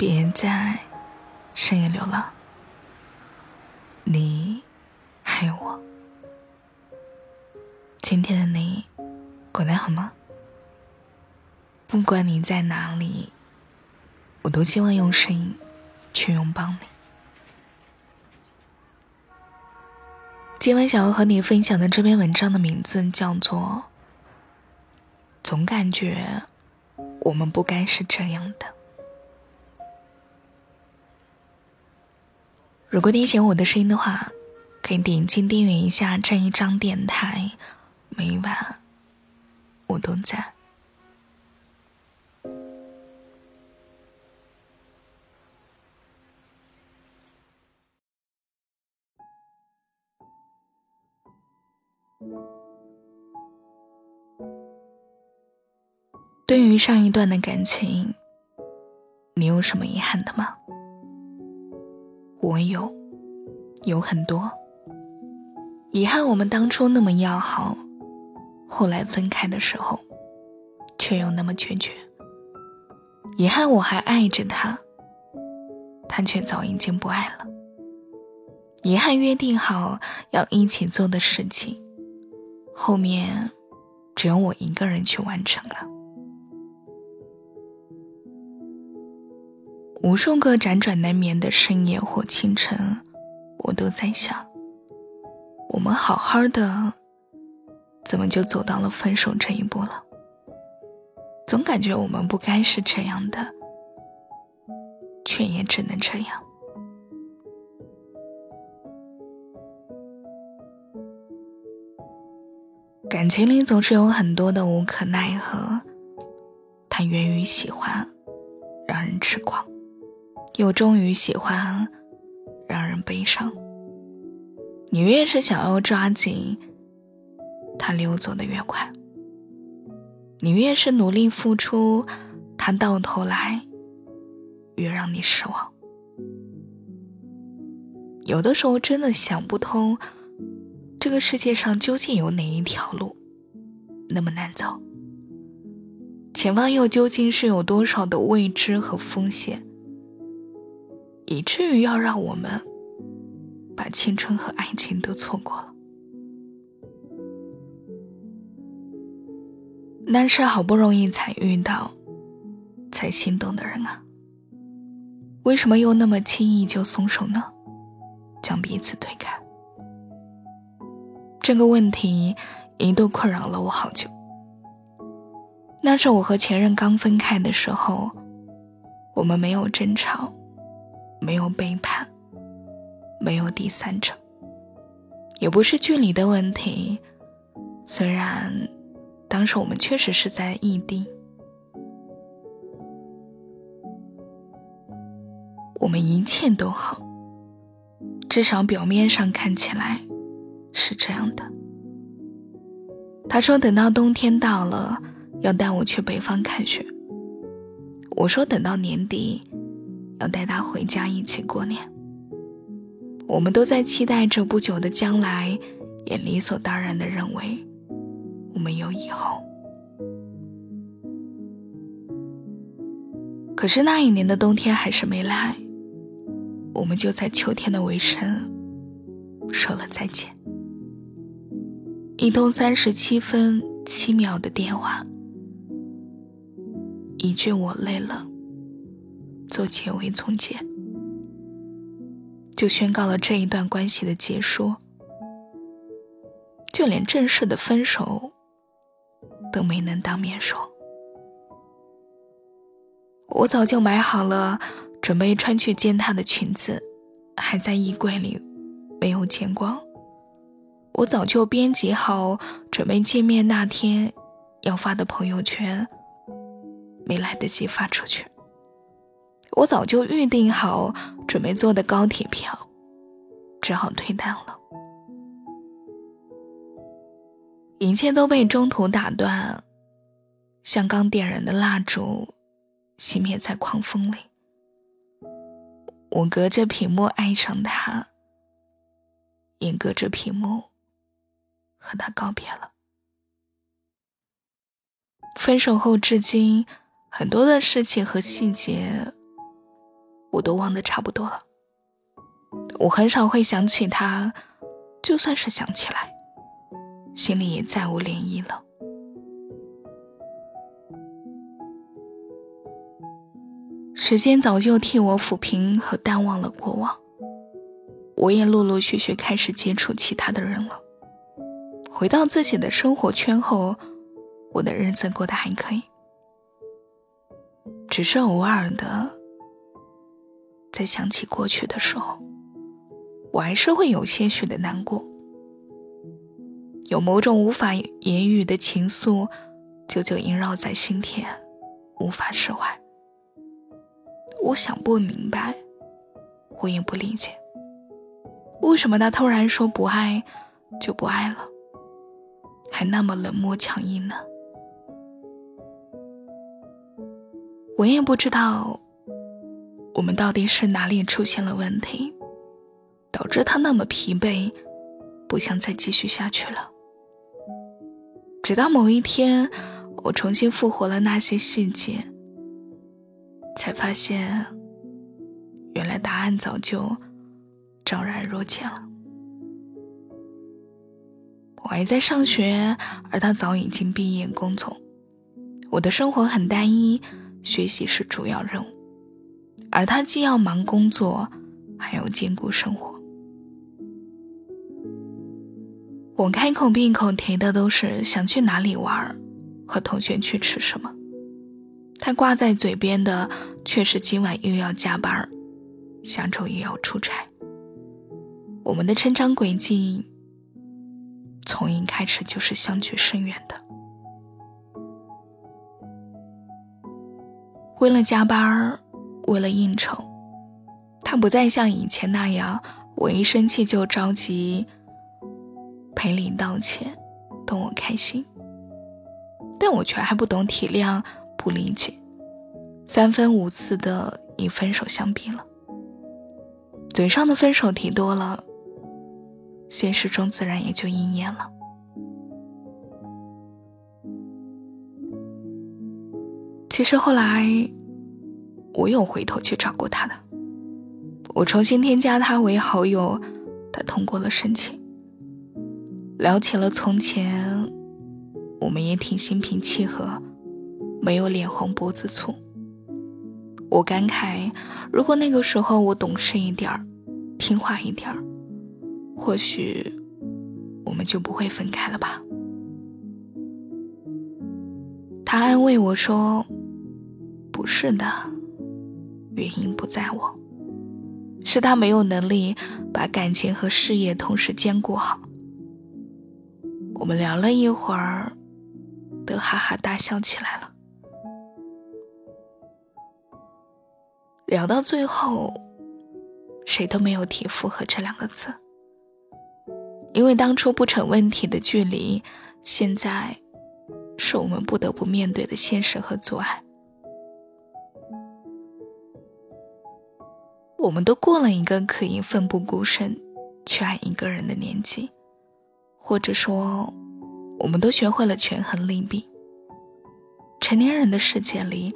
别在深夜流浪，你还有我。今天的你过得好吗？不管你在哪里，我都希望用声音去拥抱你。今晚想要和你分享的这篇文章的名字叫做《总感觉我们不该是这样的》。如果你喜欢我的声音的话，可以点击订阅一下这一张电台，每晚我都在。对于上一段的感情，你有什么遗憾的吗？我有，有很多遗憾。我们当初那么要好，后来分开的时候，却又那么决绝。遗憾我还爱着他，他却早已经不爱了。遗憾约定好要一起做的事情，后面只有我一个人去完成了。无数个辗转难眠的深夜或清晨，我都在想：我们好好的，怎么就走到了分手这一步了？总感觉我们不该是这样的，却也只能这样。感情里总是有很多的无可奈何，它源于喜欢，让人痴狂。又终于喜欢，让人悲伤。你越是想要抓紧，他溜走的越快；你越是努力付出，他到头来越让你失望。有的时候真的想不通，这个世界上究竟有哪一条路那么难走？前方又究竟是有多少的未知和风险？以至于要让我们把青春和爱情都错过了。那是好不容易才遇到、才心动的人啊，为什么又那么轻易就松手呢？将彼此推开。这个问题一度困扰了我好久。那是我和前任刚分开的时候，我们没有争吵。没有背叛，没有第三者，也不是距离的问题。虽然当时我们确实是在异地，我们一切都好，至少表面上看起来是这样的。他说等到冬天到了，要带我去北方看雪。我说等到年底。要带他回家一起过年，我们都在期待着不久的将来，也理所当然的认为我们有以后。可是那一年的冬天还是没来，我们就在秋天的尾声说了再见。一通三十七分七秒的电话，一句“我累了”。做结尾总结，就宣告了这一段关系的结束。就连正式的分手都没能当面说。我早就买好了准备穿去见他的裙子，还在衣柜里没有见光。我早就编辑好准备见面那天要发的朋友圈，没来得及发出去。我早就预定好准备坐的高铁票，只好退单了。一切都被中途打断，像刚点燃的蜡烛，熄灭在狂风里。我隔着屏幕爱上他，也隔着屏幕和他告别了。分手后至今，很多的事情和细节。我都忘得差不多了。我很少会想起他，就算是想起来，心里也再无涟漪了。时间早就替我抚平和淡忘了过往，我也陆陆续续开始接触其他的人了。回到自己的生活圈后，我的日子过得还可以，只是偶尔的，在想起过去的时候，我还是会有些许的难过，有某种无法言语的情愫，久久萦绕在心田，无法释怀。我想不明白，我也不理解，为什么他突然说不爱就不爱了，还那么冷漠强硬呢？我也不知道，我们到底是哪里出现了问题，导致他那么疲惫，不想再继续下去了。直到某一天，我重新复活了那些细节。才发现，原来答案早就昭然若揭了。我还在上学，而他早已经毕业工作。我的生活很单一，学习是主要任务，而他既要忙工作，还要兼顾生活。我开口闭口提的都是想去哪里玩，和同学去吃什么。他挂在嘴边的却是今晚又要加班，下周又要出差。我们的成长轨迹从一开始就是相距甚远的。为了加班，为了应酬，他不再像以前那样，我一生气就着急赔礼道歉，逗我开心。但我却还不懂体谅。不理解，三番五次的以分手相逼了。嘴上的分手提多了，现实中自然也就应验了。其实后来，我有回头去找过他的，我重新添加他为好友，他通过了申请，聊起了从前，我们也挺心平气和。没有脸红脖子粗。我感慨，如果那个时候我懂事一点儿，听话一点儿，或许我们就不会分开了吧。他安慰我说：“不是的，原因不在我，是他没有能力把感情和事业同时兼顾好。”我们聊了一会儿，都哈哈大笑起来了。聊到最后，谁都没有提“复合”这两个字，因为当初不成问题的距离，现在是我们不得不面对的现实和阻碍。我们都过了一个可以奋不顾身去爱一个人的年纪，或者说，我们都学会了权衡利弊。成年人的世界里，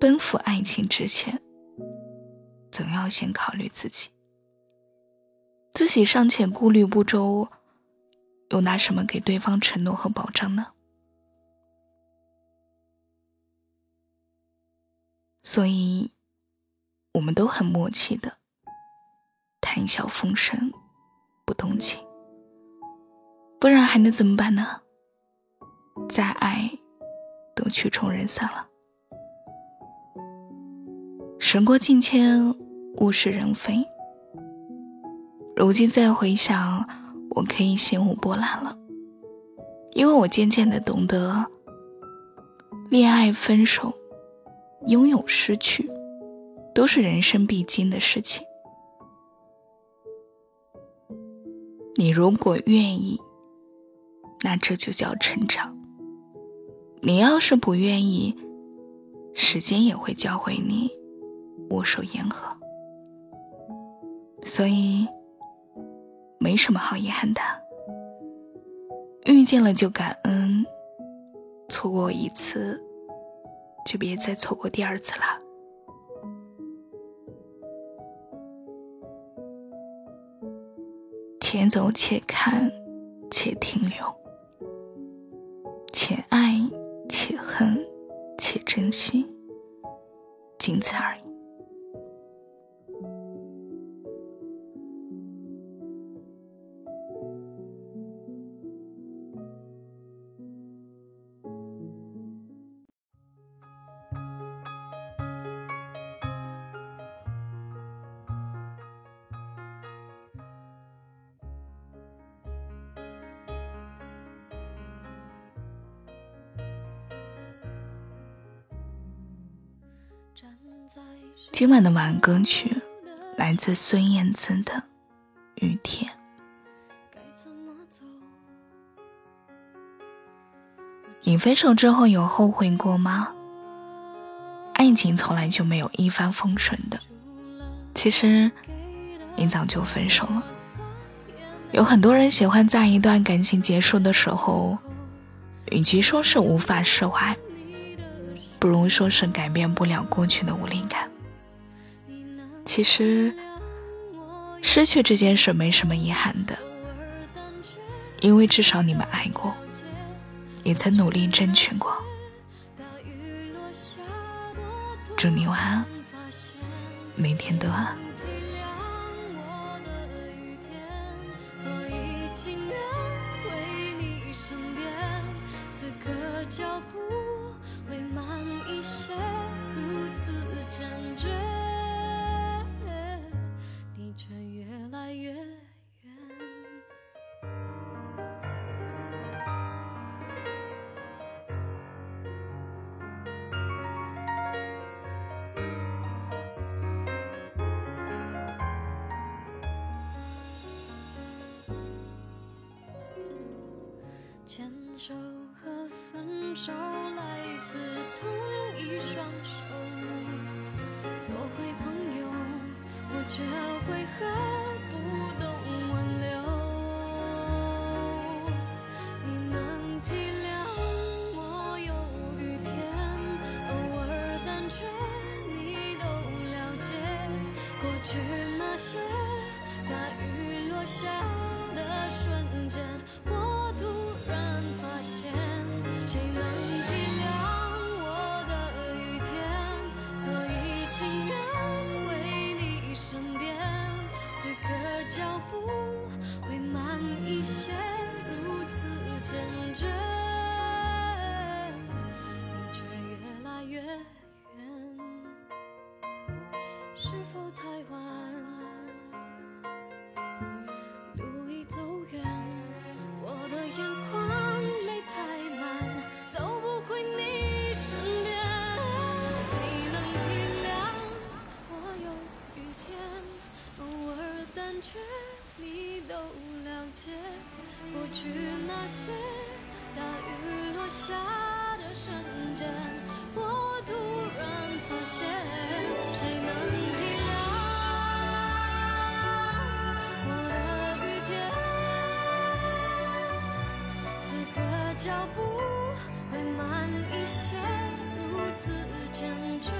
奔赴爱情之前。总要先考虑自己，自己尚且顾虑不周，又拿什么给对方承诺和保障呢？所以，我们都很默契的，谈笑风生，不动情，不然还能怎么办呢？再爱，都曲终人散了。时过境迁，物是人非。如今再回想，我可以心无波澜了，因为我渐渐的懂得，恋爱、分手、拥有、失去，都是人生必经的事情。你如果愿意，那这就叫成长；你要是不愿意，时间也会教会你。握手言和，所以没什么好遗憾的。遇见了就感恩，错过一次就别再错过第二次了。走，且看，且停留，且爱，且恨，且珍惜，仅此而已。今晚的晚安歌曲来自孙燕姿的《雨天》。你分手之后有后悔过吗？爱情从来就没有一帆风顺的。其实，你早就分手了。有很多人喜欢在一段感情结束的时候，与其说是无法释怀。不如说是改变不了过去的无力感。其实，失去这件事没什么遗憾的，因为至少你们爱过，也曾努力争取过。祝你晚安，每天都安。牵手和分手来自同一双手，做回朋友，或者为何不懂挽留？你能体谅我有雨天，偶尔胆怯，你都了解。过去那些大雨落下的瞬间，我。然发现谁能体谅我的雨天？所以情愿回你身边，此刻脚步会慢一些，如此坚决，你却越来越远，是否太晚？脚步会慢一些，如此坚决。